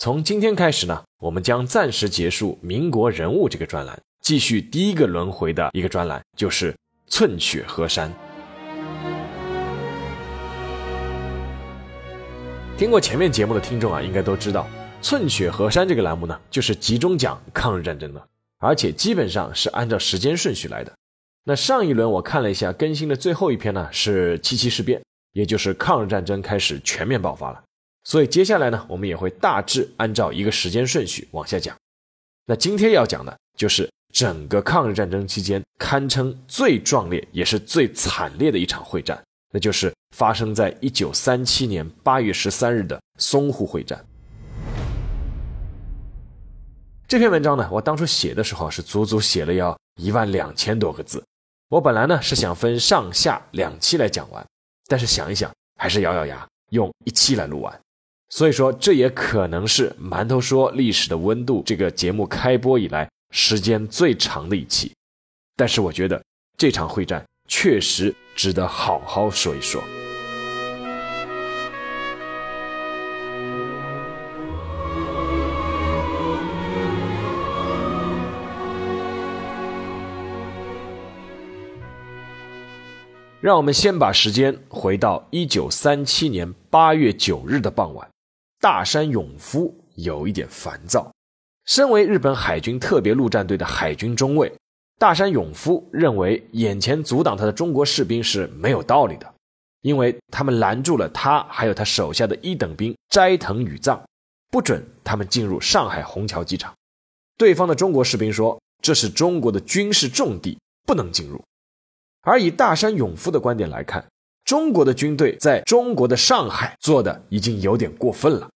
从今天开始呢，我们将暂时结束民国人物这个专栏，继续第一个轮回的一个专栏，就是寸雪河山。听过前面节目的听众啊，应该都知道，寸雪河山这个栏目呢，就是集中讲抗日战争的，而且基本上是按照时间顺序来的。那上一轮我看了一下更新的最后一篇呢，是七七事变，也就是抗日战争开始全面爆发了。所以接下来呢，我们也会大致按照一个时间顺序往下讲。那今天要讲的就是整个抗日战争期间堪称最壮烈也是最惨烈的一场会战，那就是发生在一九三七年八月十三日的淞沪会战。这篇文章呢，我当初写的时候是足足写了要一万两千多个字。我本来呢是想分上下两期来讲完，但是想一想，还是咬咬牙用一期来录完。所以说，这也可能是《馒头说历史的温度》这个节目开播以来时间最长的一期。但是，我觉得这场会战确实值得好好说一说。让我们先把时间回到一九三七年八月九日的傍晚。大山勇夫有一点烦躁。身为日本海军特别陆战队的海军中尉，大山勇夫认为眼前阻挡他的中国士兵是没有道理的，因为他们拦住了他还有他手下的一等兵斋藤宇藏，不准他们进入上海虹桥机场。对方的中国士兵说：“这是中国的军事重地，不能进入。”而以大山勇夫的观点来看。中国的军队在中国的上海做的已经有点过分了。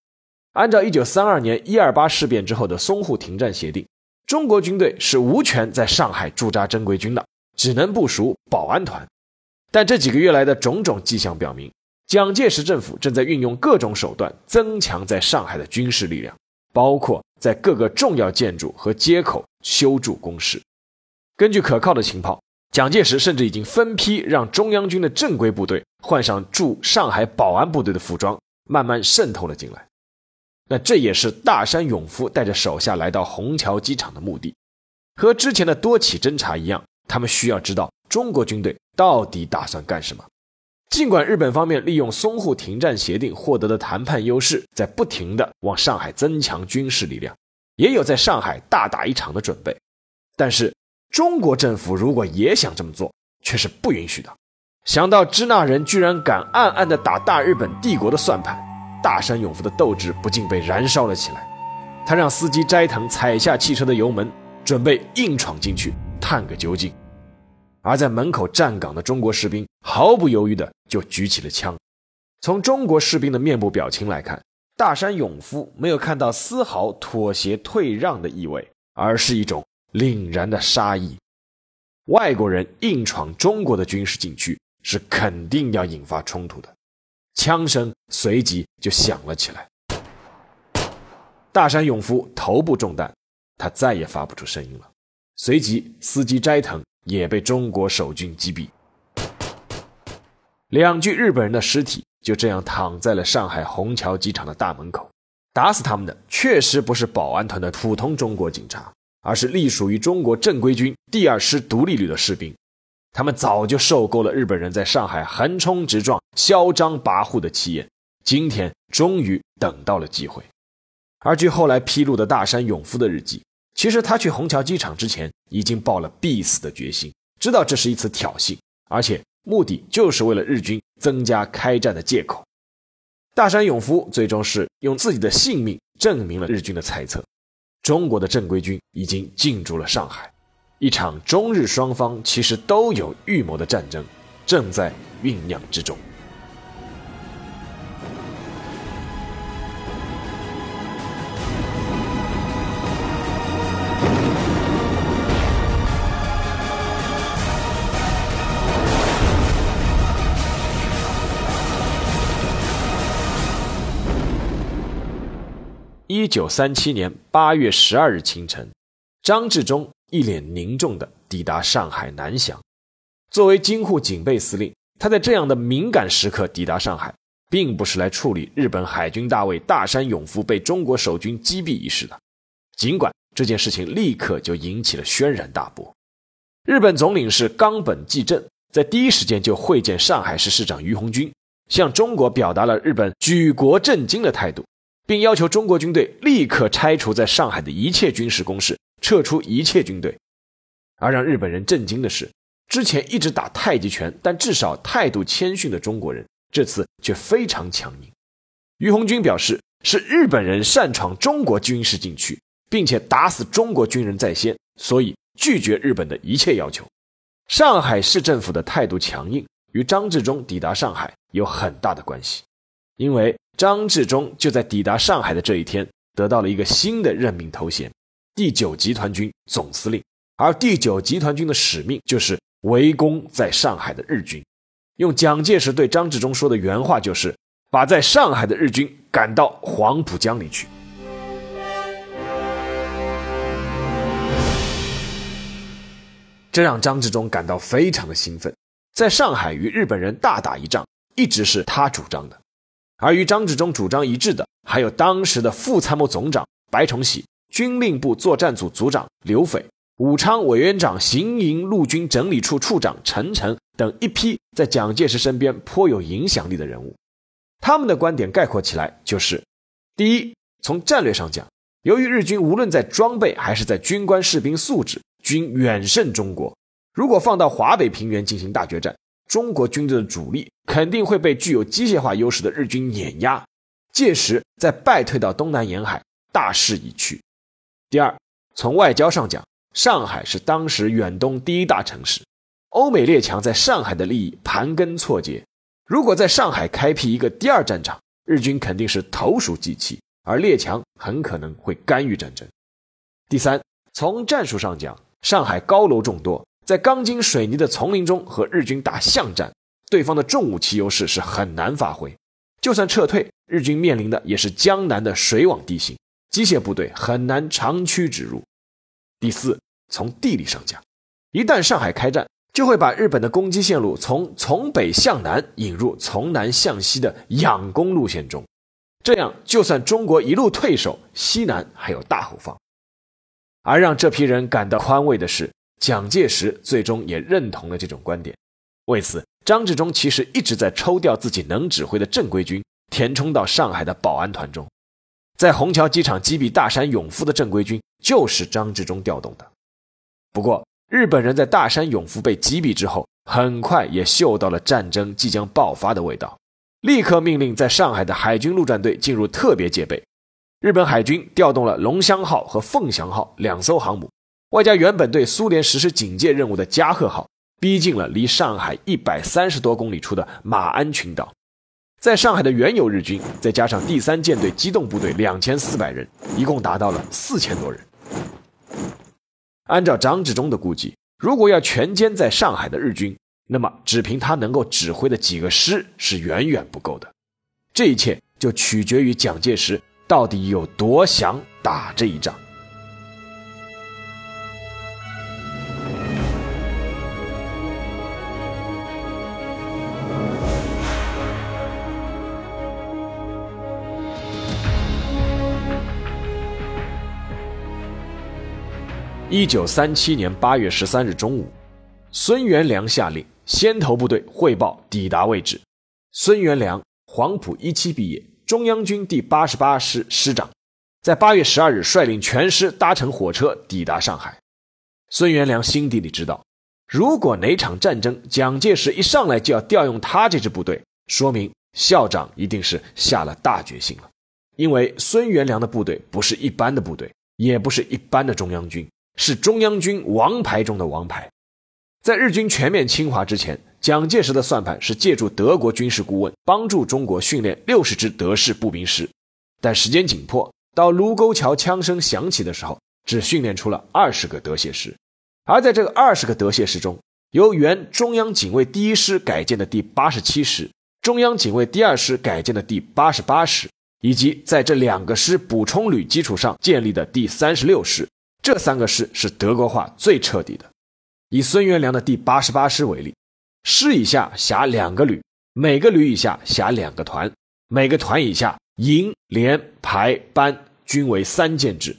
按照一九三二年一二八事变之后的淞沪停战协定，中国军队是无权在上海驻扎正规军的，只能部署保安团。但这几个月来的种种迹象表明，蒋介石政府正在运用各种手段增强在上海的军事力量，包括在各个重要建筑和街口修筑工事。根据可靠的情报。蒋介石甚至已经分批让中央军的正规部队换上驻上海保安部队的服装，慢慢渗透了进来。那这也是大山勇夫带着手下来到虹桥机场的目的。和之前的多起侦察一样，他们需要知道中国军队到底打算干什么。尽管日本方面利用淞沪停战协定获得的谈判优势，在不停的往上海增强军事力量，也有在上海大打一场的准备，但是。中国政府如果也想这么做，却是不允许的。想到支那人居然敢暗暗地打大日本帝国的算盘，大山勇夫的斗志不禁被燃烧了起来。他让司机斋藤踩下汽车的油门，准备硬闯进去探个究竟。而在门口站岗的中国士兵毫不犹豫地就举起了枪。从中国士兵的面部表情来看，大山勇夫没有看到丝毫妥协退让的意味，而是一种。凛然的杀意，外国人硬闯中国的军事禁区是肯定要引发冲突的。枪声随即就响了起来。大山勇夫头部中弹，他再也发不出声音了。随即，司机斋藤也被中国守军击毙。两具日本人的尸体就这样躺在了上海虹桥机场的大门口。打死他们的确实不是保安团的普通中国警察。而是隶属于中国正规军第二师独立旅的士兵，他们早就受够了日本人在上海横冲直撞、嚣张跋扈的气焰，今天终于等到了机会。而据后来披露的大山勇夫的日记，其实他去虹桥机场之前已经抱了必死的决心，知道这是一次挑衅，而且目的就是为了日军增加开战的借口。大山勇夫最终是用自己的性命证明了日军的猜测。中国的正规军已经进驻了上海，一场中日双方其实都有预谋的战争正在酝酿之中。一九三七年八月十二日清晨，张治中一脸凝重地抵达上海南翔。作为京沪警备司令，他在这样的敏感时刻抵达上海，并不是来处理日本海军大尉大山勇夫被中国守军击毙一事的。尽管这件事情立刻就引起了轩然大波，日本总领事冈本纪正在第一时间就会见上海市市长于鸿钧，向中国表达了日本举国震惊的态度，并要求中国军队立刻拆除在上海的一切军事工事，撤出一切军队。而让日本人震惊的是。之前一直打太极拳，但至少态度谦逊的中国人，这次却非常强硬。于鸿钧表示，是日本人擅闯中国军事禁区，并且打死中国军人在先，所以拒绝日本的一切要求。上海市政府的态度强硬，与张治中抵达上海有很大的关系，因为张治中就在抵达上海的这一天，得到了一个新的任命头衔——第九集团军总司令，而第九集团军的使命就是。围攻在上海的日军，用蒋介石对张治中说的原话就是：“把在上海的日军赶到黄浦江里去。”这让张治中感到非常的兴奋。在上海与日本人大打一仗，一直是他主张的，而与张治中主张一致的，还有当时的副参谋总长白崇禧、军令部作战组组长刘斐。武昌委员长、行营陆军整理处处长陈诚等一批在蒋介石身边颇有影响力的人物，他们的观点概括起来就是：第一，从战略上讲，由于日军无论在装备还是在军官士兵素质均远胜中国，如果放到华北平原进行大决战，中国军队的主力肯定会被具有机械化优势的日军碾压，届时再败退到东南沿海，大势已去。第二，从外交上讲。上海是当时远东第一大城市，欧美列强在上海的利益盘根错节。如果在上海开辟一个第二战场，日军肯定是投鼠忌器，而列强很可能会干预战争。第三，从战术上讲，上海高楼众多，在钢筋水泥的丛林中和日军打巷战，对方的重武器优势是很难发挥。就算撤退，日军面临的也是江南的水网地形，机械部队很难长驱直入。第四，从地理上讲，一旦上海开战，就会把日本的攻击线路从从北向南引入从南向西的仰攻路线中，这样就算中国一路退守，西南还有大后方。而让这批人感到宽慰的是，蒋介石最终也认同了这种观点。为此，张治中其实一直在抽调自己能指挥的正规军，填充到上海的保安团中。在虹桥机场击毙大山勇夫的正规军就是张治中调动的。不过，日本人在大山勇夫被击毙之后，很快也嗅到了战争即将爆发的味道，立刻命令在上海的海军陆战队进入特别戒备。日本海军调动了龙骧号和凤翔号两艘航母，外加原本对苏联实施警戒任务的加贺号，逼近了离上海一百三十多公里处的马鞍群岛。在上海的原有日军，再加上第三舰队机动部队两千四百人，一共达到了四千多人。按照张治中的估计，如果要全歼在上海的日军，那么只凭他能够指挥的几个师是远远不够的。这一切就取决于蒋介石到底有多想打这一仗。一九三七年八月十三日中午，孙元良下令先头部队汇报抵达位置。孙元良，黄埔一期毕业，中央军第八十八师师长，在八月十二日率领全师搭乘火车抵达上海。孙元良心底里知道，如果哪场战争蒋介石一上来就要调用他这支部队，说明校长一定是下了大决心了。因为孙元良的部队不是一般的部队，也不是一般的中央军。是中央军王牌中的王牌，在日军全面侵华之前，蒋介石的算盘是借助德国军事顾问帮助中国训练六十支德式步兵师，但时间紧迫，到卢沟桥枪声响起的时候，只训练出了二十个德械师。而在这个二十个德械师中，由原中央警卫第一师改建的第八十七师、中央警卫第二师改建的第八十八师、以及在这两个师补充旅基础上建立的第三十六师，这三个师是德国化最彻底的。以孙元良的第八十八师为例，师以下辖两个旅，每个旅以下辖两个团，每个团以下营、连、排、班均为三建制。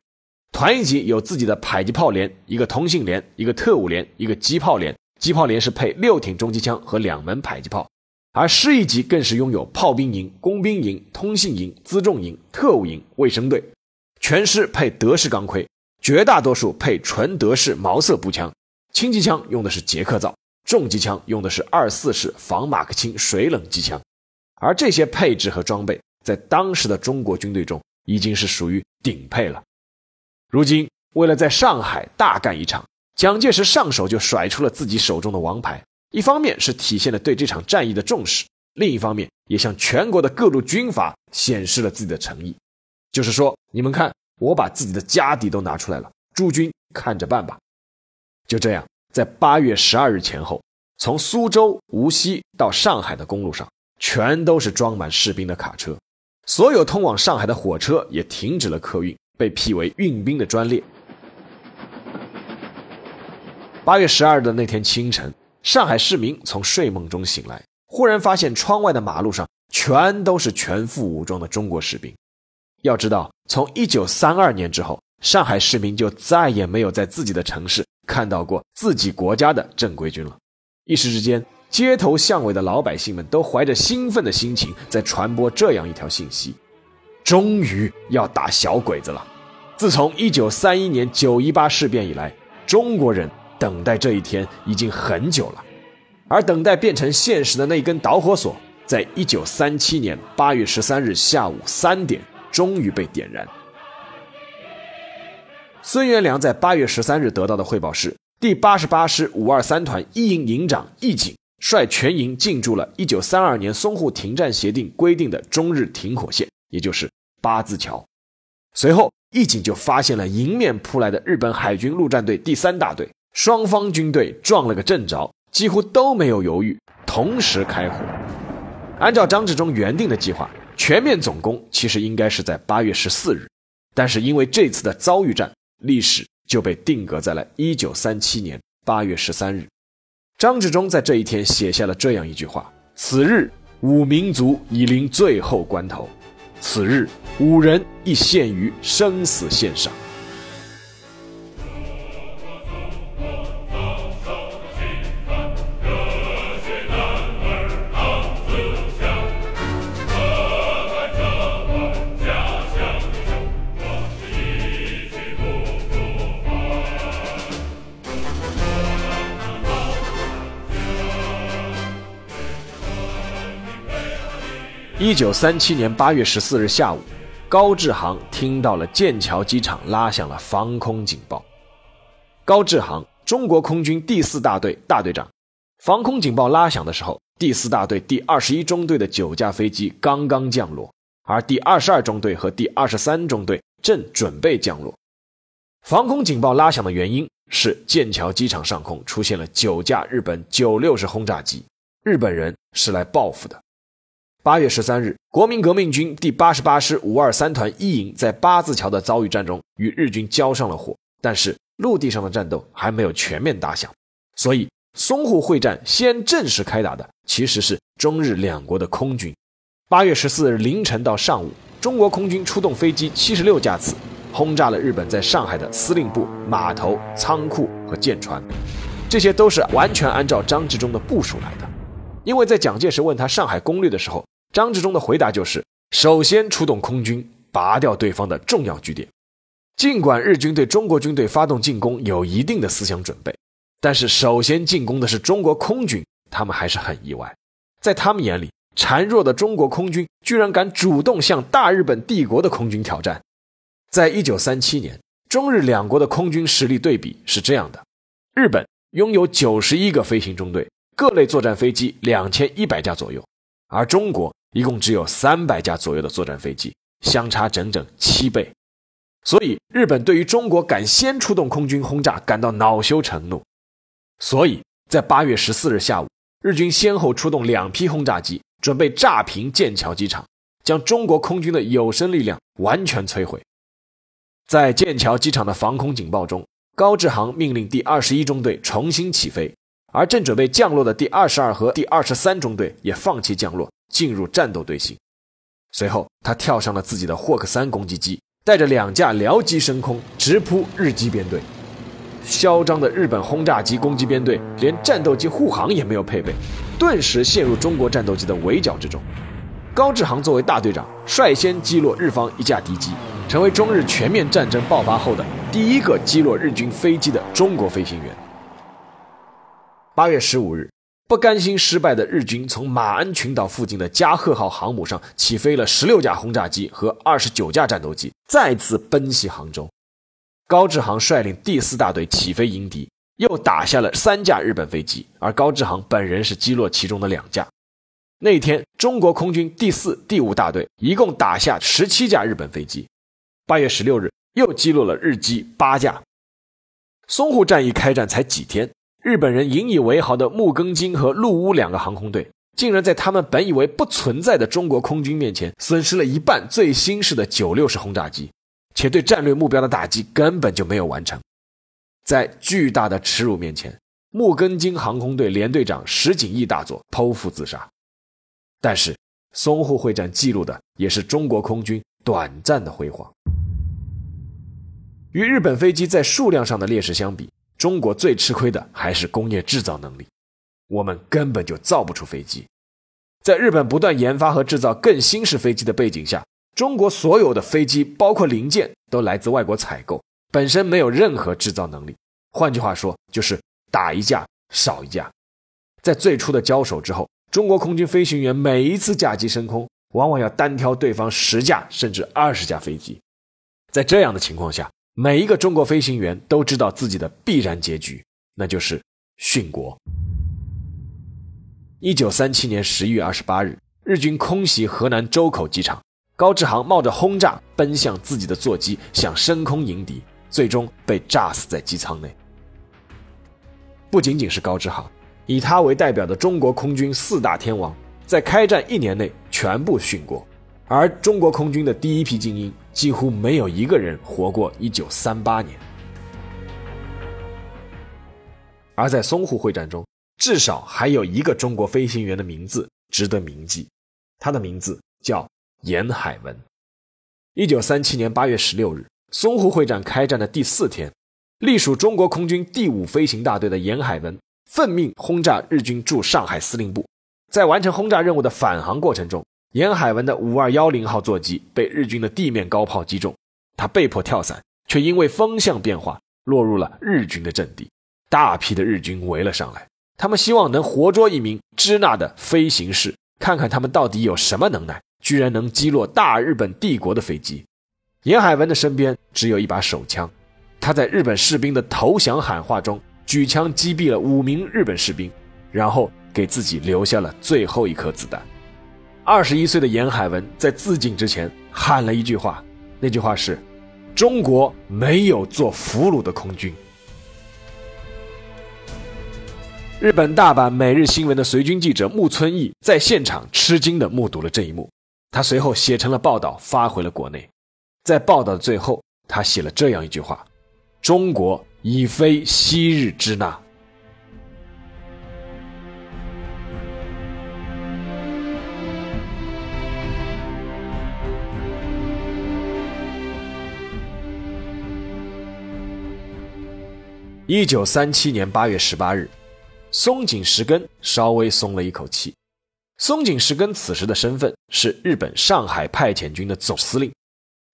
团一级有自己的迫击炮连、一个通信连、一个特务连、一个机炮连。机炮连是配六挺重机枪和两门迫击炮。而师一级更是拥有炮兵营、工兵营、通信营、辎重营、特务营、卫生队，全师配德式钢盔，绝大多数配纯德式毛瑟步枪，轻机枪用的是捷克造，重机枪用的是二四式仿马克沁水冷机枪。而这些配置和装备，在当时的中国军队中已经是属于顶配了。如今，为了在上海大干一场，蒋介石上手就甩出了自己手中的王牌。一方面是体现了对这场战役的重视，另一方面也向全国的各路军阀显示了自己的诚意，就是说，你们看，我把自己的家底都拿出来了，诸君看着办吧。就这样，在八月十二日前后，从苏州、无锡到上海的公路上，全都是装满士兵的卡车，所有通往上海的火车也停止了客运，被辟为运兵的专列。八月十二日的那天清晨。上海市民从睡梦中醒来，忽然发现窗外的马路上全都是全副武装的中国士兵。要知道，从一九三二年之后，上海市民就再也没有在自己的城市看到过自己国家的正规军了。一时之间，街头巷尾的老百姓们都怀着兴奋的心情在传播这样一条信息：终于要打小鬼子了！自从一九三一年九一八事变以来，中国人。等待这一天已经很久了，而等待变成现实的那根导火索，在一九三七年八月十三日下午三点，终于被点燃。孙元良在八月十三日得到的汇报是：第八十八师五二三团一营营长易景率全营进驻了一九三二年淞沪停战协定规定的中日停火线，也就是八字桥。随后，易景就发现了迎面扑来的日本海军陆战队第三大队。双方军队撞了个正着，几乎都没有犹豫，同时开火。按照张治中原定的计划，全面总攻其实应该是在八月十四日，但是因为这次的遭遇战，历史就被定格在了一九三七年八月十三日。张治中在这一天写下了这样一句话：“此日，五民族已临最后关头；此日，五人亦陷于生死线上。”一九三七年八月十四日下午，高志航听到了剑桥机场拉响了防空警报。高志航，中国空军第四大队大队长。防空警报拉响的时候，第四大队第二十一中队的九架飞机刚刚降落，而第二十二中队和第二十三中队正准备降落。防空警报拉响的原因是剑桥机场上空出现了九架日本九六式轰炸机，日本人是来报复的。八月十三日，国民革命军第八十八师五二三团一营在八字桥的遭遇战中与日军交上了火，但是陆地上的战斗还没有全面打响，所以淞沪会战先正式开打的其实是中日两国的空军。八月十四日凌晨到上午，中国空军出动飞机七十六架次，轰炸了日本在上海的司令部、码头、仓库和舰船，这些都是完全按照张治中的部署来的。因为在蒋介石问他上海攻略的时候。张治中的回答就是：首先出动空军，拔掉对方的重要据点。尽管日军对中国军队发动进攻有一定的思想准备，但是首先进攻的是中国空军，他们还是很意外。在他们眼里，孱弱的中国空军居然敢主动向大日本帝国的空军挑战。在一九三七年，中日两国的空军实力对比是这样的：日本拥有九十一个飞行中队，各类作战飞机两千一百架左右，而中国。一共只有三百架左右的作战飞机，相差整整七倍，所以日本对于中国敢先出动空军轰炸感到恼羞成怒。所以在八月十四日下午，日军先后出动两批轰炸机，准备炸平剑桥机场，将中国空军的有生力量完全摧毁。在剑桥机场的防空警报中，高志航命令第二十一中队重新起飞，而正准备降落的第二十二和第二十三中队也放弃降落，进入战斗队形。随后，他跳上了自己的霍克三攻击机，带着两架僚机升空，直扑日机编队。嚣张的日本轰炸机攻击编队连战斗机护航也没有配备，顿时陷入中国战斗机的围剿之中。高志航作为大队长，率先击落日方一架敌机，成为中日全面战争爆发后的第一个击落日军飞机的中国飞行员。八月十五日，不甘心失败的日军从马鞍群岛附近的加贺号航母上起飞了十六架轰炸机和二十九架战斗机，再次奔袭杭州。高志航率领第四大队起飞迎敌，又打下了三架日本飞机，而高志航本人是击落其中的两架。那天，中国空军第四、第五大队一共打下十七架日本飞机。八月十六日，又击落了日机八架。淞沪战役开战才几天，日本人引以为豪的木更津和陆乌两个航空队，竟然在他们本以为不存在的中国空军面前，损失了一半最新式的九六式轰炸机。且对战略目标的打击根本就没有完成，在巨大的耻辱面前，木根津航空队连队长石井义大佐剖腹自杀。但是，淞沪会战记录的也是中国空军短暂的辉煌。与日本飞机在数量上的劣势相比，中国最吃亏的还是工业制造能力，我们根本就造不出飞机。在日本不断研发和制造更新式飞机的背景下。中国所有的飞机，包括零件，都来自外国采购，本身没有任何制造能力。换句话说，就是打一架少一架。在最初的交手之后，中国空军飞行员每一次架机升空，往往要单挑对方十架甚至二十架飞机。在这样的情况下，每一个中国飞行员都知道自己的必然结局，那就是殉国。一九三七年十一月二十八日，日军空袭河南周口机场。高志航冒着轰炸奔向自己的座机，想升空迎敌，最终被炸死在机舱内。不仅仅是高志航，以他为代表的中国空军四大天王，在开战一年内全部殉国，而中国空军的第一批精英几乎没有一个人活过1938年。而在淞沪会战中，至少还有一个中国飞行员的名字值得铭记，他的名字叫。严海文，一九三七年八月十六日，淞沪会战开战的第四天，隶属中国空军第五飞行大队的严海文奉命轰炸日军驻上海司令部。在完成轰炸任务的返航过程中，严海文的五二幺零号座机被日军的地面高炮击中，他被迫跳伞，却因为风向变化落入了日军的阵地。大批的日军围了上来，他们希望能活捉一名支那的飞行士，看看他们到底有什么能耐。居然能击落大日本帝国的飞机，严海文的身边只有一把手枪，他在日本士兵的投降喊话中举枪击毙了五名日本士兵，然后给自己留下了最后一颗子弹。二十一岁的严海文在自尽之前喊了一句话，那句话是：“中国没有做俘虏的空军。”日本大阪每日新闻的随军记者木村义在现场吃惊地目睹了这一幕。他随后写成了报道，发回了国内。在报道的最后，他写了这样一句话：“中国已非昔日支那。”一九三七年八月十八日，松井石根稍微松了一口气。松井石根此时的身份是日本上海派遣军的总司令。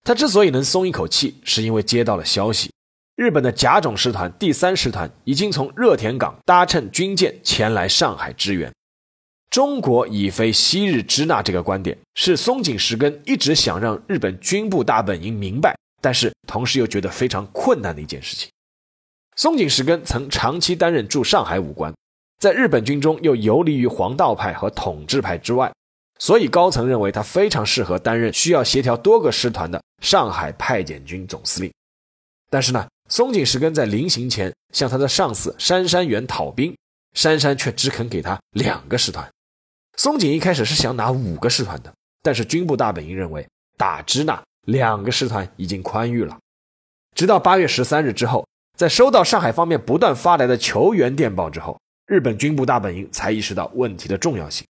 他之所以能松一口气，是因为接到了消息，日本的甲种师团第三师团已经从热田港搭乘军舰前来上海支援。中国已非昔日支那这个观点，是松井石根一直想让日本军部大本营明白，但是同时又觉得非常困难的一件事情。松井石根曾长期担任驻上海武官。在日本军中又游离于黄道派和统治派之外，所以高层认为他非常适合担任需要协调多个师团的上海派遣军总司令。但是呢，松井石根在临行前向他的上司杉山元讨兵，杉山却只肯给他两个师团。松井一开始是想拿五个师团的，但是军部大本营认为打支那两个师团已经宽裕了。直到八月十三日之后，在收到上海方面不断发来的求援电报之后，日本军部大本营才意识到问题的重要性。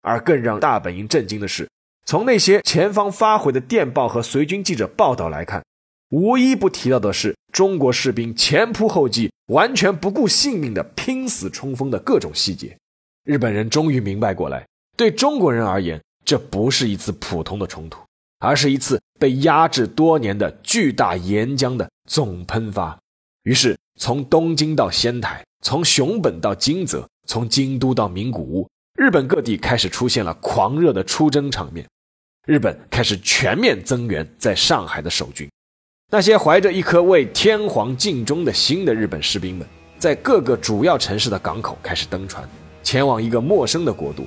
而更让大本营震惊的是，从那些前方发回的电报和随军记者报道来看，无一不提到的是中国士兵前仆后继、完全不顾性命的拼死冲锋的各种细节。日本人终于明白过来，对中国人而言，这不是一次普通的冲突，而是一次被压制多年的巨大岩浆的总喷发。于是，从东京到仙台，从熊本到金泽，从京都到名古屋。日本各地开始出现了狂热的出征场面，日本开始全面增援在上海的守军。那些怀着一颗为天皇尽忠的心的日本士兵们，在各个主要城市的港口开始登船，前往一个陌生的国度。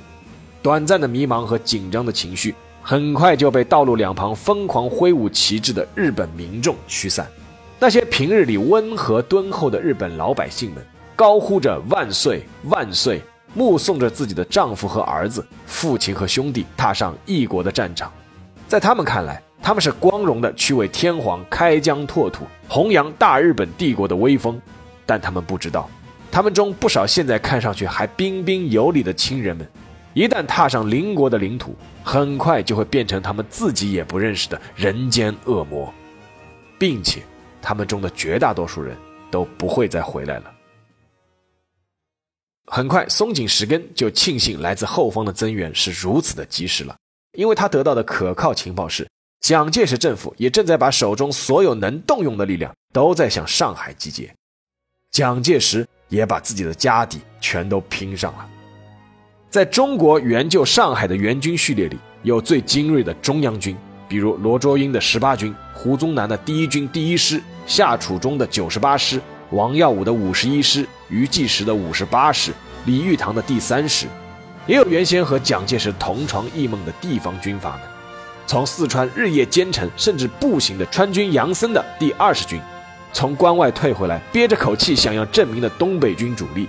短暂的迷茫和紧张的情绪，很快就被道路两旁疯狂挥舞旗帜的日本民众驱散。那些平日里温和敦厚的日本老百姓们，高呼着“万岁，万岁”。目送着自己的丈夫和儿子、父亲和兄弟踏上异国的战场，在他们看来，他们是光荣的去为天皇开疆拓土、弘扬大日本帝国的威风。但他们不知道，他们中不少现在看上去还彬彬有礼的亲人们，一旦踏上邻国的领土，很快就会变成他们自己也不认识的人间恶魔，并且，他们中的绝大多数人都不会再回来了。很快，松井石根就庆幸来自后方的增援是如此的及时了，因为他得到的可靠情报是，蒋介石政府也正在把手中所有能动用的力量都在向上海集结，蒋介石也把自己的家底全都拼上了。在中国援救上海的援军序列里，有最精锐的中央军，比如罗卓英的十八军、胡宗南的第一军第一师、夏楚中的九十八师。王耀武的五十一师、余继时的五十八师、李玉堂的第三师，也有原先和蒋介石同床异梦的地方军阀们，从四川日夜兼程甚至步行的川军杨森的第二十军，从关外退回来憋着口气想要证明的东北军主力，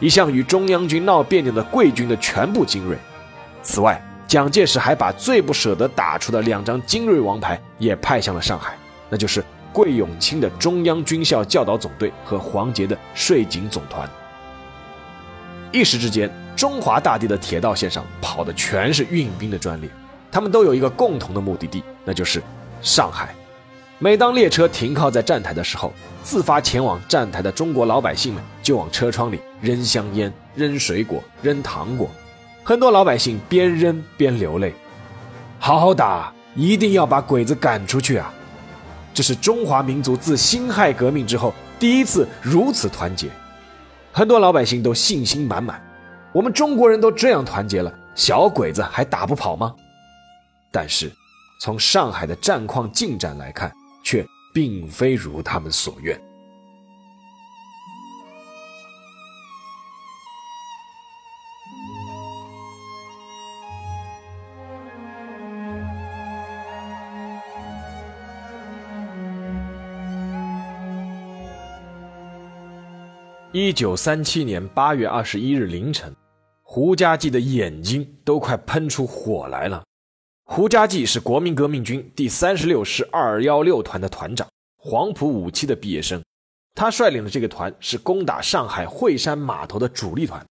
一向与中央军闹别扭的桂军的全部精锐。此外，蒋介石还把最不舍得打出的两张精锐王牌也派向了上海，那就是。桂永清的中央军校教导总队和黄杰的税警总团，一时之间，中华大地的铁道线上跑的全是运兵的专列，他们都有一个共同的目的地，那就是上海。每当列车停靠在站台的时候，自发前往站台的中国老百姓们就往车窗里扔香烟、扔水果、扔糖果，很多老百姓边扔边流泪。好好打，一定要把鬼子赶出去啊！这是中华民族自辛亥革命之后第一次如此团结，很多老百姓都信心满满。我们中国人都这样团结了，小鬼子还打不跑吗？但是，从上海的战况进展来看，却并非如他们所愿。一九三七年八月二十一日凌晨，胡家骥的眼睛都快喷出火来了。胡家骥是国民革命军第三十六师二幺六团的团长，黄埔五期的毕业生。他率领的这个团是攻打上海惠山码头的主力团。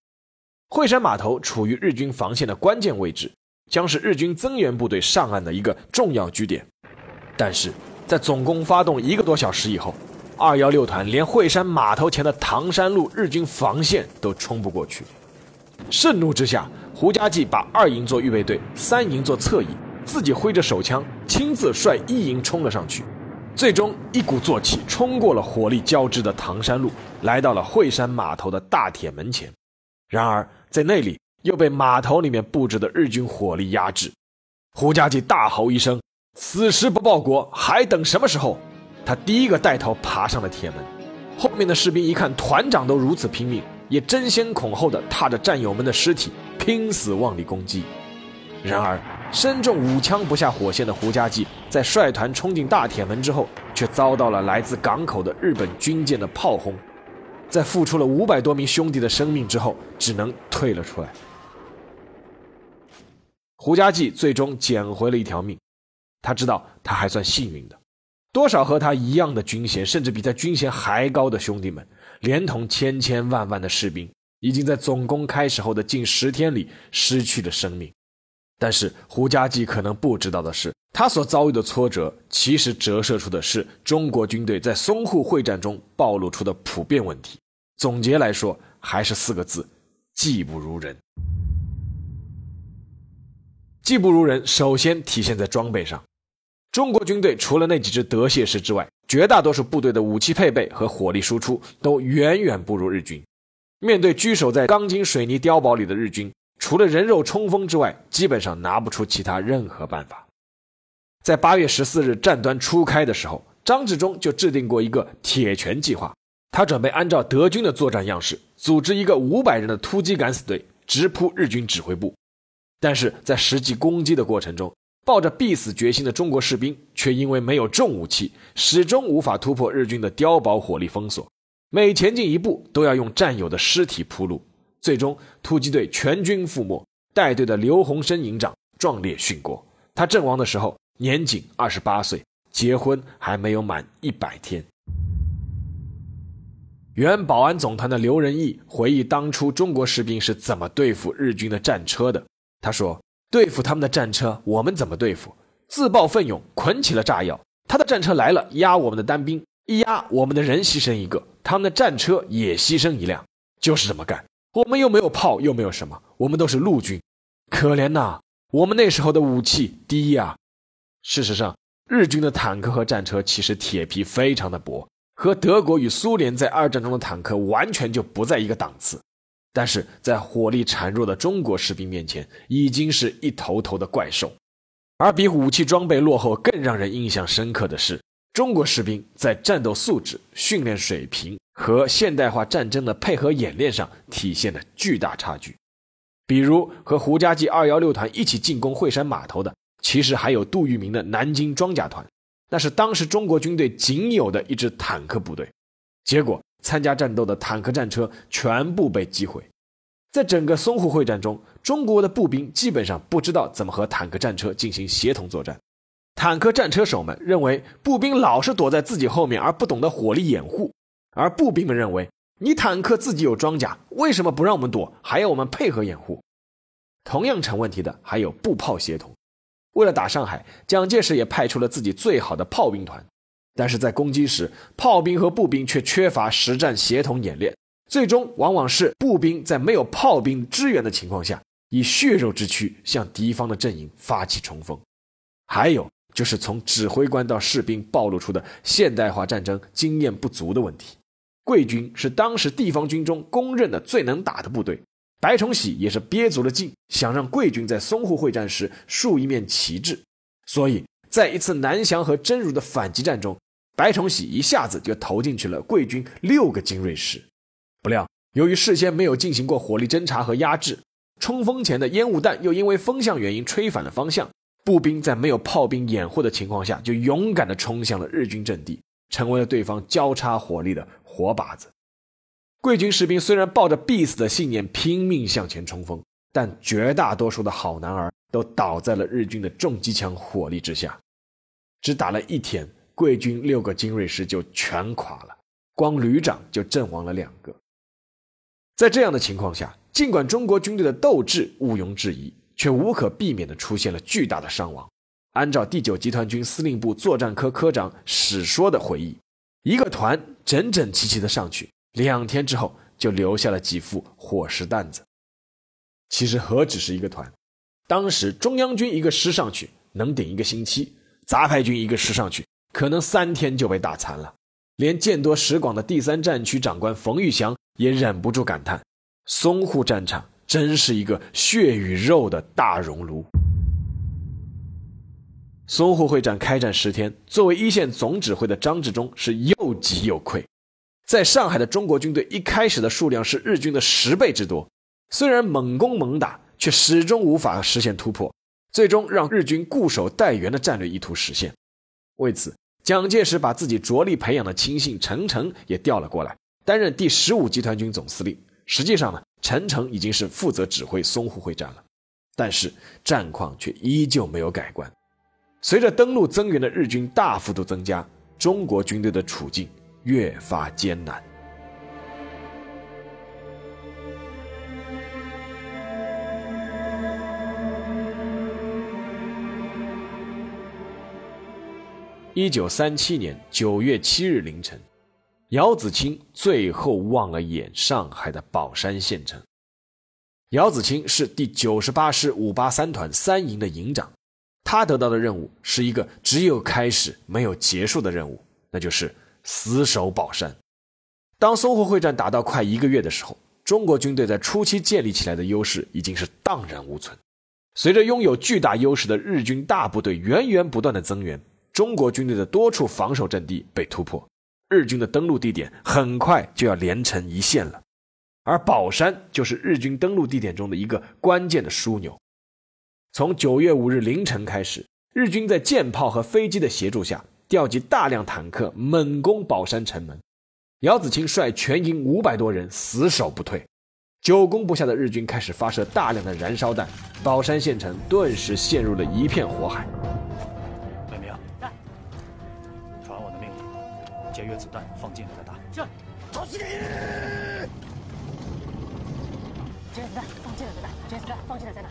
惠山码头处于日军防线的关键位置，将是日军增援部队上岸的一个重要据点。但是在总攻发动一个多小时以后，二幺六团连惠山码头前的唐山路日军防线都冲不过去，盛怒之下，胡家骥把二营做预备队，三营做侧翼，自己挥着手枪，亲自率一营冲了上去。最终一鼓作气冲过了火力交织的唐山路，来到了惠山码头的大铁门前。然而在那里又被码头里面布置的日军火力压制。胡家骥大吼一声：“此时不报国，还等什么时候？”他第一个带头爬上了铁门，后面的士兵一看团长都如此拼命，也争先恐后的踏着战友们的尸体，拼死往里攻击。然而，身中五枪不下火线的胡家骥，在率团冲进大铁门之后，却遭到了来自港口的日本军舰的炮轰，在付出了五百多名兄弟的生命之后，只能退了出来。胡家骥最终捡回了一条命。他知道他还算幸运的，多少和他一样的军衔，甚至比他军衔还高的兄弟们，连同千千万万的士兵，已经在总攻开始后的近十天里失去了生命。但是胡家骥可能不知道的是，他所遭遇的挫折，其实折射出的是中国军队在淞沪会战中暴露出的普遍问题。总结来说，还是四个字：技不如人。技不如人，首先体现在装备上。中国军队除了那几支德械师之外，绝大多数部队的武器配备和火力输出都远远不如日军。面对居守在钢筋水泥碉堡里的日军。除了人肉冲锋之外，基本上拿不出其他任何办法。在八月十四日战端初开的时候，张治中就制定过一个“铁拳计划”。他准备按照德军的作战样式，组织一个五百人的突击敢死队，直扑日军指挥部。但是在实际攻击的过程中，抱着必死决心的中国士兵却因为没有重武器，始终无法突破日军的碉堡火力封锁。每前进一步，都要用战友的尸体铺路。最终，突击队全军覆没，带队的刘洪生营长壮烈殉国。他阵亡的时候年仅二十八岁，结婚还没有满一百天。原保安总团的刘仁义回忆当初中国士兵是怎么对付日军的战车的。他说：“对付他们的战车，我们怎么对付？自报奋勇，捆起了炸药。他的战车来了，压我们的单兵，一压我们的人牺牲一个，他们的战车也牺牲一辆，就是这么干。”我们又没有炮，又没有什么，我们都是陆军，可怜呐！我们那时候的武器低呀。事实上，日军的坦克和战车其实铁皮非常的薄，和德国与苏联在二战中的坦克完全就不在一个档次。但是在火力孱弱的中国士兵面前，已经是一头头的怪兽。而比武器装备落后更让人印象深刻的是，中国士兵在战斗素质、训练水平。和现代化战争的配合演练上体现了巨大差距，比如和胡家骥二幺六团一起进攻惠山码头的，其实还有杜聿明的南京装甲团，那是当时中国军队仅有的一支坦克部队。结果参加战斗的坦克战车全部被击毁，在整个淞沪会战中，中国的步兵基本上不知道怎么和坦克战车进行协同作战，坦克战车手们认为步兵老是躲在自己后面，而不懂得火力掩护。而步兵们认为，你坦克自己有装甲，为什么不让我们躲，还要我们配合掩护？同样成问题的还有步炮协同。为了打上海，蒋介石也派出了自己最好的炮兵团，但是在攻击时，炮兵和步兵却缺乏实战协同演练，最终往往是步兵在没有炮兵支援的情况下，以血肉之躯向敌方的阵营发起冲锋。还有就是从指挥官到士兵暴露出的现代化战争经验不足的问题。桂军是当时地方军中公认的最能打的部队，白崇禧也是憋足了劲，想让桂军在淞沪会战时竖一面旗帜。所以在一次南翔和真如的反击战中，白崇禧一下子就投进去了桂军六个精锐师。不料由于事先没有进行过火力侦察和压制，冲锋前的烟雾弹又因为风向原因吹反了方向，步兵在没有炮兵掩护的情况下，就勇敢地冲向了日军阵地，成为了对方交叉火力的。活靶子，贵军士兵虽然抱着必死的信念拼命向前冲锋，但绝大多数的好男儿都倒在了日军的重机枪火力之下。只打了一天，贵军六个精锐师就全垮了，光旅长就阵亡了两个。在这样的情况下，尽管中国军队的斗志毋庸置疑，却无可避免地出现了巨大的伤亡。按照第九集团军司令部作战科科长史说的回忆。一个团整整齐齐的上去，两天之后就留下了几副伙食担子。其实何止是一个团，当时中央军一个师上去能顶一个星期，杂牌军一个师上去可能三天就被打残了。连见多识广的第三战区长官冯玉祥也忍不住感叹：淞沪战场真是一个血与肉的大熔炉。淞沪会战开战十天，作为一线总指挥的张治中是又急又愧。在上海的中国军队一开始的数量是日军的十倍之多，虽然猛攻猛打，却始终无法实现突破，最终让日军固守待援的战略意图实现。为此，蒋介石把自己着力培养的亲信陈诚也调了过来，担任第十五集团军总司令。实际上呢，陈诚已经是负责指挥淞沪会战了。但是战况却依旧没有改观。随着登陆增援的日军大幅度增加，中国军队的处境越发艰难。一九三七年九月七日凌晨，姚子青最后望了眼上海的宝山县城。姚子青是第九十八师五八三团三营的营长，他得到的任务是一个只有开始没有结束的任务，那就是死守宝山。当淞沪会战打到快一个月的时候，中国军队在初期建立起来的优势已经是荡然无存。随着拥有巨大优势的日军大部队源源不断的增援。中国军队的多处防守阵地被突破，日军的登陆地点很快就要连成一线了，而宝山就是日军登陆地点中的一个关键的枢纽。从九月五日凌晨开始，日军在舰炮和飞机的协助下，调集大量坦克猛攻宝山城门。姚子青率全营五百多人死守不退，久攻不下的日军开始发射大量的燃烧弹，宝山县城顿时陷入了一片火海。节约子弹，放进来再打。是，走起！节约子弹，放进来再打。节约子弹，放进来再打。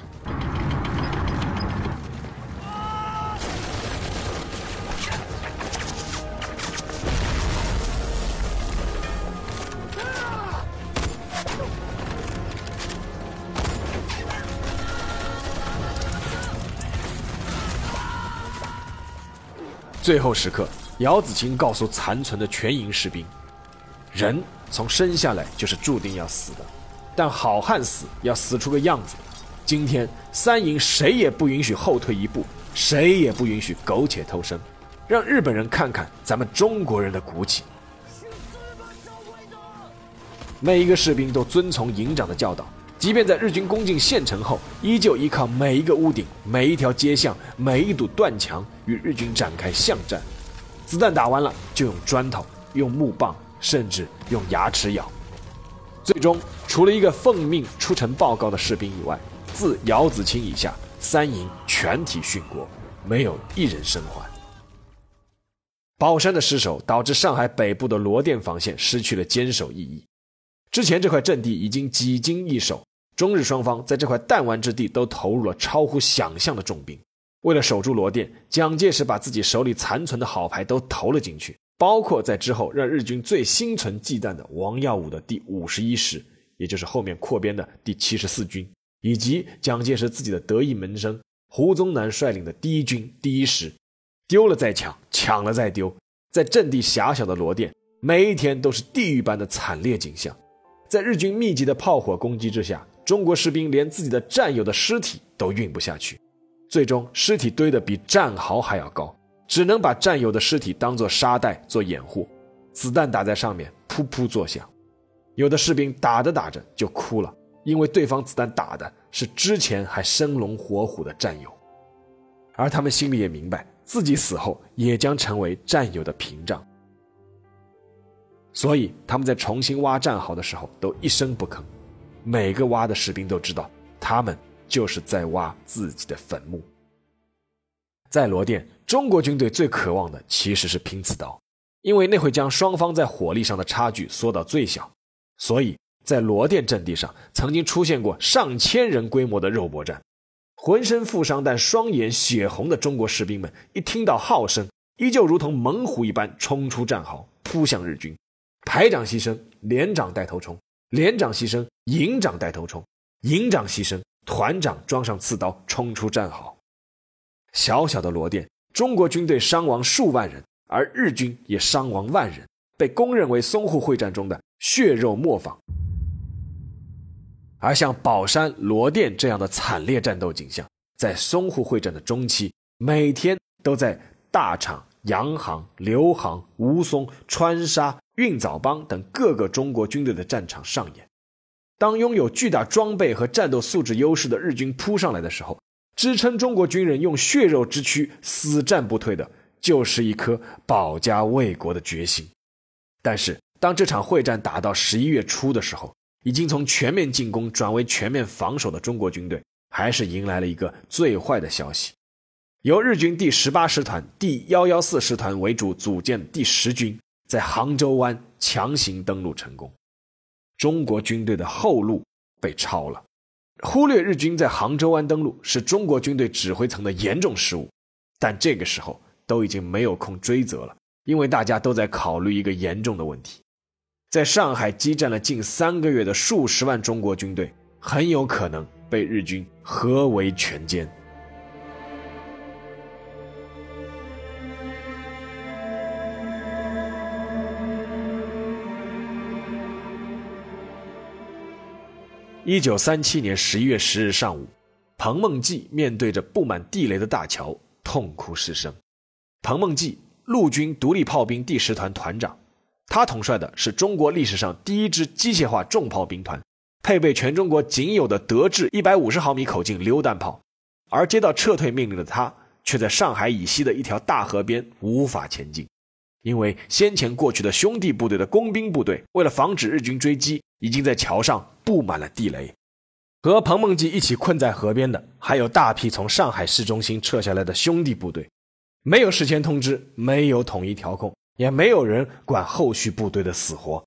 最后时刻。姚子青告诉残存的全营士兵：“人从生下来就是注定要死的，但好汉死要死出个样子。今天三营谁也不允许后退一步，谁也不允许苟且偷生，让日本人看看咱们中国人的骨气。”每一个士兵都遵从营长的教导，即便在日军攻进县城后，依旧依靠每一个屋顶、每一条街巷、每一堵断墙与日军展开巷战。子弹打完了，就用砖头、用木棒，甚至用牙齿咬。最终，除了一个奉命出城报告的士兵以外，自姚子青以下，三营全体殉国，没有一人生还。宝山的失守导致上海北部的罗店防线失去了坚守意义。之前这块阵地已经几经易手，中日双方在这块弹丸之地都投入了超乎想象的重兵。为了守住罗店，蒋介石把自己手里残存的好牌都投了进去，包括在之后让日军最心存忌惮的王耀武的第五十一师，也就是后面扩编的第七十四军，以及蒋介石自己的得意门生胡宗南率领的第一军第一师，丢了再抢，抢了再丢，在阵地狭小的罗店，每一天都是地狱般的惨烈景象。在日军密集的炮火攻击之下，中国士兵连自己的战友的尸体都运不下去。最终，尸体堆得比战壕还要高，只能把战友的尸体当作沙袋做掩护。子弹打在上面，噗噗作响。有的士兵打着打着就哭了，因为对方子弹打的是之前还生龙活虎的战友，而他们心里也明白，自己死后也将成为战友的屏障。所以他们在重新挖战壕的时候都一声不吭。每个挖的士兵都知道，他们。就是在挖自己的坟墓。在罗店，中国军队最渴望的其实是拼刺刀，因为那会将双方在火力上的差距缩到最小。所以在罗店阵地上，曾经出现过上千人规模的肉搏战。浑身负伤但双眼血红的中国士兵们，一听到号声，依旧如同猛虎一般冲出战壕，扑向日军。排长牺牲，连长带头冲；连长牺牲，营长带头冲；营长牺牲。团长装上刺刀冲出战壕，小小的罗店，中国军队伤亡数万人，而日军也伤亡万人，被公认为淞沪会战中的血肉磨坊。而像宝山、罗店这样的惨烈战斗景象，在淞沪会战的中期，每天都在大厂、洋行、刘行、吴淞、川沙、运枣帮等各个中国军队的战场上演。当拥有巨大装备和战斗素质优势的日军扑上来的时候，支撑中国军人用血肉之躯死战不退的，就是一颗保家卫国的决心。但是，当这场会战打到十一月初的时候，已经从全面进攻转为全面防守的中国军队，还是迎来了一个最坏的消息：由日军第十八师团、第幺幺四师团为主组建第十军，在杭州湾强行登陆成功，中国军队的后路被抄了。忽略日军在杭州湾登陆是中国军队指挥层的严重失误，但这个时候都已经没有空追责了，因为大家都在考虑一个严重的问题：在上海激战了近三个月的数十万中国军队，很有可能被日军合围全歼。一九三七年十一月十日上午，彭梦记面对着布满地雷的大桥，痛哭失声。彭梦记，陆军独立炮兵第十团团长，他统帅的是中国历史上第一支机械化重炮兵团，配备全中国仅有的德制一百五十毫米口径榴弹炮。而接到撤退命令的他，却在上海以西的一条大河边无法前进，因为先前过去的兄弟部队的工兵部队，为了防止日军追击，已经在桥上。布满了地雷，和彭梦记一起困在河边的，还有大批从上海市中心撤下来的兄弟部队。没有事先通知，没有统一调控，也没有人管后续部队的死活。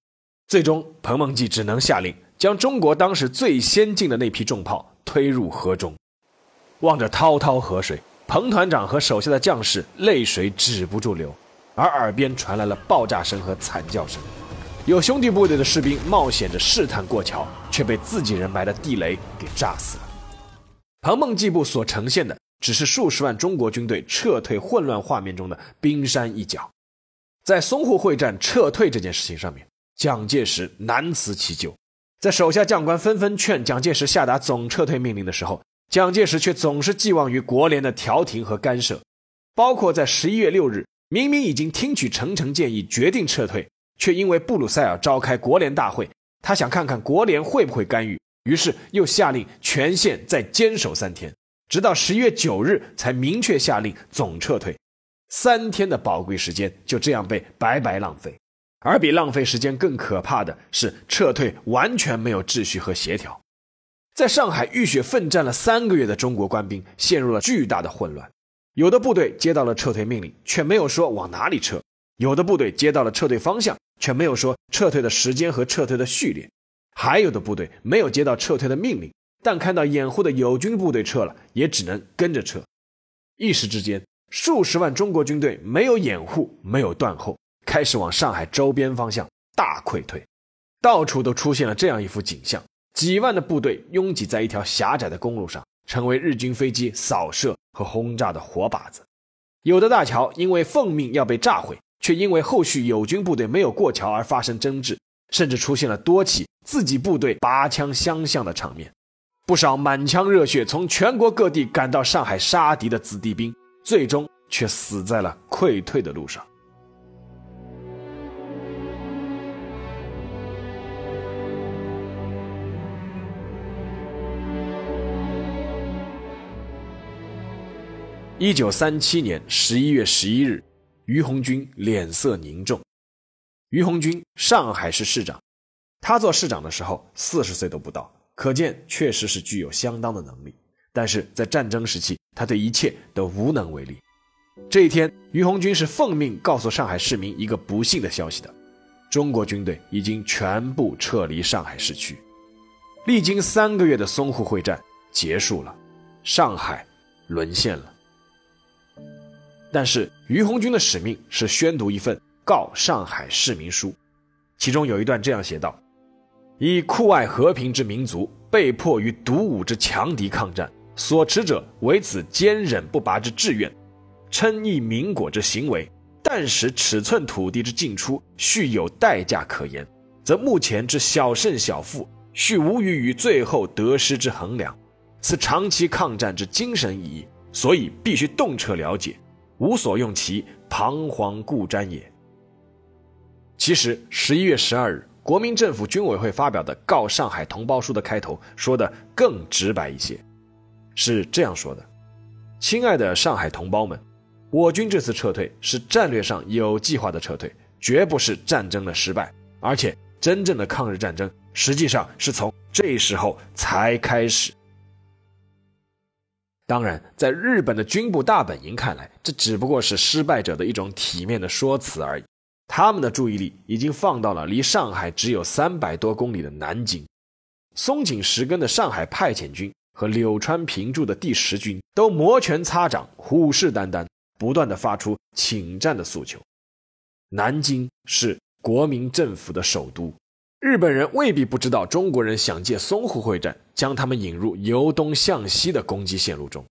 最终，彭梦记只能下令将中国当时最先进的那批重炮推入河中。望着滔滔河水，彭团长和手下的将士泪水止不住流，而耳边传来了爆炸声和惨叫声。有兄弟部队的士兵冒险着试探过桥，却被自己人埋的地雷给炸死了。彭梦季部所呈现的只是数十万中国军队撤退混乱画面中的冰山一角。在淞沪会战撤退这件事情上面，蒋介石难辞其咎。在手下将官纷纷劝蒋介石下达总撤退命令的时候，蒋介石却总是寄望于国联的调停和干涉。包括在十一月六日，明明已经听取程诚建议，决定撤退。却因为布鲁塞尔召开国联大会，他想看看国联会不会干预，于是又下令全线再坚守三天，直到十一月九日才明确下令总撤退。三天的宝贵时间就这样被白白浪费，而比浪费时间更可怕的是撤退完全没有秩序和协调。在上海浴血奋战了三个月的中国官兵陷入了巨大的混乱，有的部队接到了撤退命令，却没有说往哪里撤；有的部队接到了撤退方向。却没有说撤退的时间和撤退的序列，还有的部队没有接到撤退的命令，但看到掩护的友军部队撤了，也只能跟着撤。一时之间，数十万中国军队没有掩护，没有断后，开始往上海周边方向大溃退。到处都出现了这样一幅景象：几万的部队拥挤在一条狭窄的公路上，成为日军飞机扫射和轰炸的活靶子。有的大桥因为奉命要被炸毁。却因为后续友军部队没有过桥而发生争执，甚至出现了多起自己部队拔枪相向的场面。不少满腔热血从全国各地赶到上海杀敌的子弟兵，最终却死在了溃退的路上。一九三七年十一月十一日。于鸿钧脸色凝重。于鸿钧，上海市市长，他做市长的时候四十岁都不到，可见确实是具有相当的能力。但是在战争时期，他对一切都无能为力。这一天，于鸿钧是奉命告诉上海市民一个不幸的消息的：中国军队已经全部撤离上海市区。历经三个月的淞沪会战结束了，上海沦陷了。但是于鸿钧的使命是宣读一份告上海市民书，其中有一段这样写道：“以酷爱和平之民族被迫与独武之强敌抗战，所持者为此坚忍不拔之志愿，称义民国之行为，但使尺寸土地之进出须有代价可言，则目前之小胜小负，须无余于最后得失之衡量，此长期抗战之精神意义，所以必须洞彻了解。”无所用其彷徨故瞻也。其实，十一月十二日，国民政府军委会发表的《告上海同胞书》的开头说的更直白一些，是这样说的：“亲爱的上海同胞们，我军这次撤退是战略上有计划的撤退，绝不是战争的失败。而且，真正的抗日战争实际上是从这时候才开始。”当然，在日本的军部大本营看来，这只不过是失败者的一种体面的说辞而已。他们的注意力已经放到了离上海只有三百多公里的南京。松井石根的上海派遣军和柳川平助的第十军都摩拳擦掌、虎视眈眈，不断的发出请战的诉求。南京是国民政府的首都，日本人未必不知道中国人想借淞沪会战将他们引入由东向西的攻击线路中，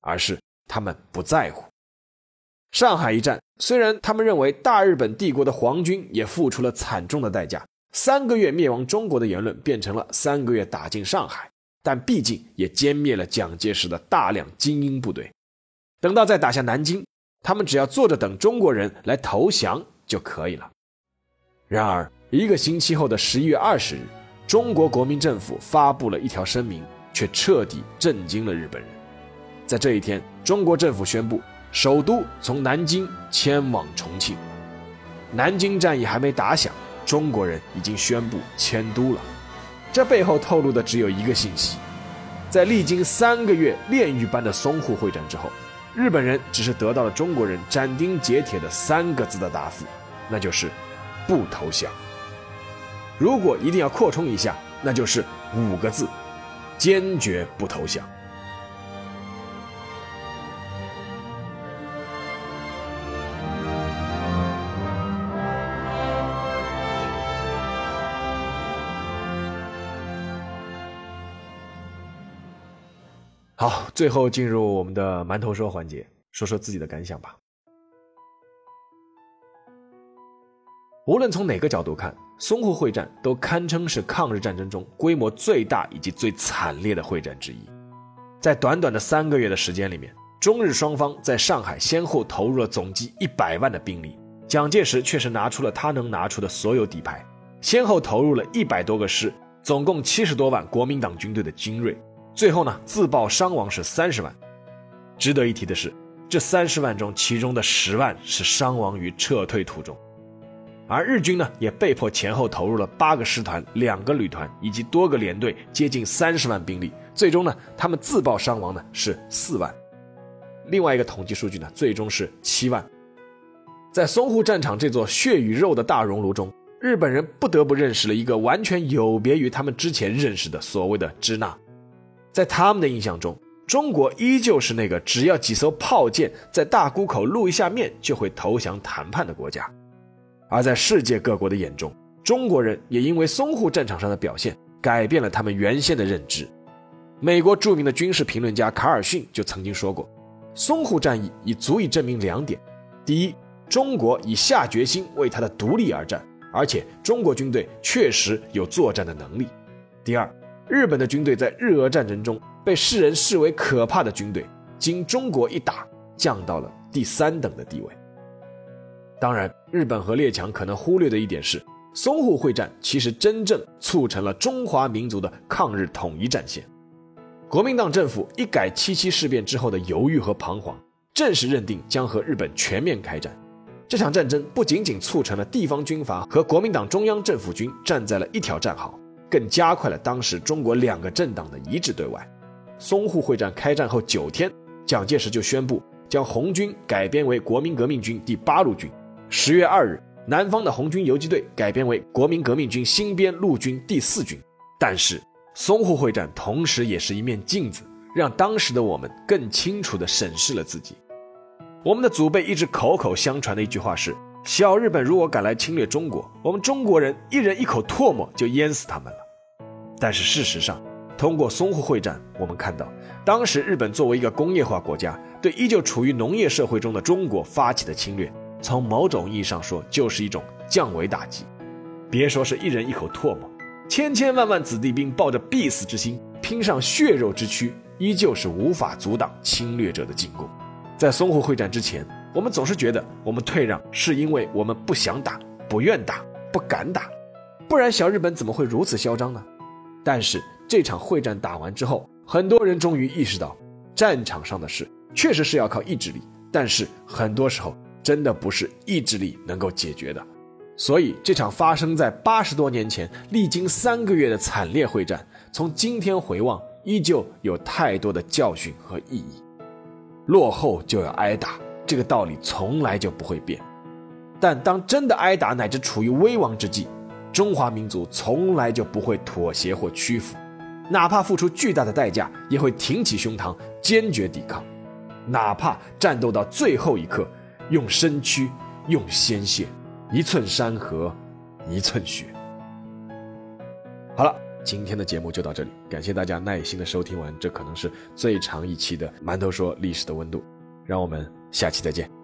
而是他们不在乎。上海一战，虽然他们认为大日本帝国的皇军也付出了惨重的代价，三个月灭亡中国的言论变成了三个月打进上海，但毕竟也歼灭了蒋介石的大量精英部队。等到再打下南京，他们只要坐着等中国人来投降就可以了。然而，一个星期后的十一月二十日，中国国民政府发布了一条声明，却彻底震惊了日本人。在这一天，中国政府宣布。首都从南京迁往重庆，南京战役还没打响，中国人已经宣布迁都了。这背后透露的只有一个信息：在历经三个月炼狱般的淞沪会战之后，日本人只是得到了中国人斩钉截铁的三个字的答复，那就是不投降。如果一定要扩充一下，那就是五个字：坚决不投降。好，最后进入我们的馒头说环节，说说自己的感想吧。无论从哪个角度看，淞沪会战都堪称是抗日战争中规模最大以及最惨烈的会战之一。在短短的三个月的时间里面，中日双方在上海先后投入了总计一百万的兵力，蒋介石却是拿出了他能拿出的所有底牌，先后投入了一百多个师，总共七十多万国民党军队的精锐。最后呢，自曝伤亡是三十万。值得一提的是，这三十万中，其中的十万是伤亡于撤退途中，而日军呢，也被迫前后投入了八个师团、两个旅团以及多个连队，接近三十万兵力。最终呢，他们自曝伤亡呢是四万。另外一个统计数据呢，最终是七万。在淞沪战场这座血与肉的大熔炉中，日本人不得不认识了一个完全有别于他们之前认识的所谓的支那。在他们的印象中，中国依旧是那个只要几艘炮舰在大沽口露一下面就会投降谈判的国家，而在世界各国的眼中，中国人也因为淞沪战场上的表现改变了他们原先的认知。美国著名的军事评论家卡尔逊就曾经说过，淞沪战役已足以证明两点：第一，中国已下决心为他的独立而战，而且中国军队确实有作战的能力；第二。日本的军队在日俄战争中被世人视为可怕的军队，经中国一打，降到了第三等的地位。当然，日本和列强可能忽略的一点是，淞沪会战其实真正促成了中华民族的抗日统一战线。国民党政府一改七七事变之后的犹豫和彷徨，正式认定将和日本全面开战。这场战争不仅仅促成了地方军阀和国民党中央政府军站在了一条战壕。更加快了当时中国两个政党的一致对外。淞沪会战开战后九天，蒋介石就宣布将红军改编为国民革命军第八路军。十月二日，南方的红军游击队改编为国民革命军新编陆军第四军。但是，淞沪会战同时也是一面镜子，让当时的我们更清楚地审视了自己。我们的祖辈一直口口相传的一句话是。小日本如果敢来侵略中国，我们中国人一人一口唾沫就淹死他们了。但是事实上，通过淞沪会战，我们看到，当时日本作为一个工业化国家，对依旧处于农业社会中的中国发起的侵略，从某种意义上说，就是一种降维打击。别说是一人一口唾沫，千千万万子弟兵抱着必死之心，拼上血肉之躯，依旧是无法阻挡侵略者的进攻。在淞沪会战之前。我们总是觉得我们退让是因为我们不想打、不愿打、不敢打，不然小日本怎么会如此嚣张呢？但是这场会战打完之后，很多人终于意识到，战场上的事确实是要靠意志力，但是很多时候真的不是意志力能够解决的。所以这场发生在八十多年前、历经三个月的惨烈会战，从今天回望依旧有太多的教训和意义。落后就要挨打，这个道理从来就不会变。但当真的挨打乃至处于危亡之际，中华民族从来就不会妥协或屈服，哪怕付出巨大的代价，也会挺起胸膛，坚决抵抗，哪怕战斗到最后一刻，用身躯，用鲜血，一寸山河，一寸血。好了，今天的节目就到这里，感谢大家耐心的收听完，这可能是最长一期的《馒头说历史的温度》，让我们下期再见。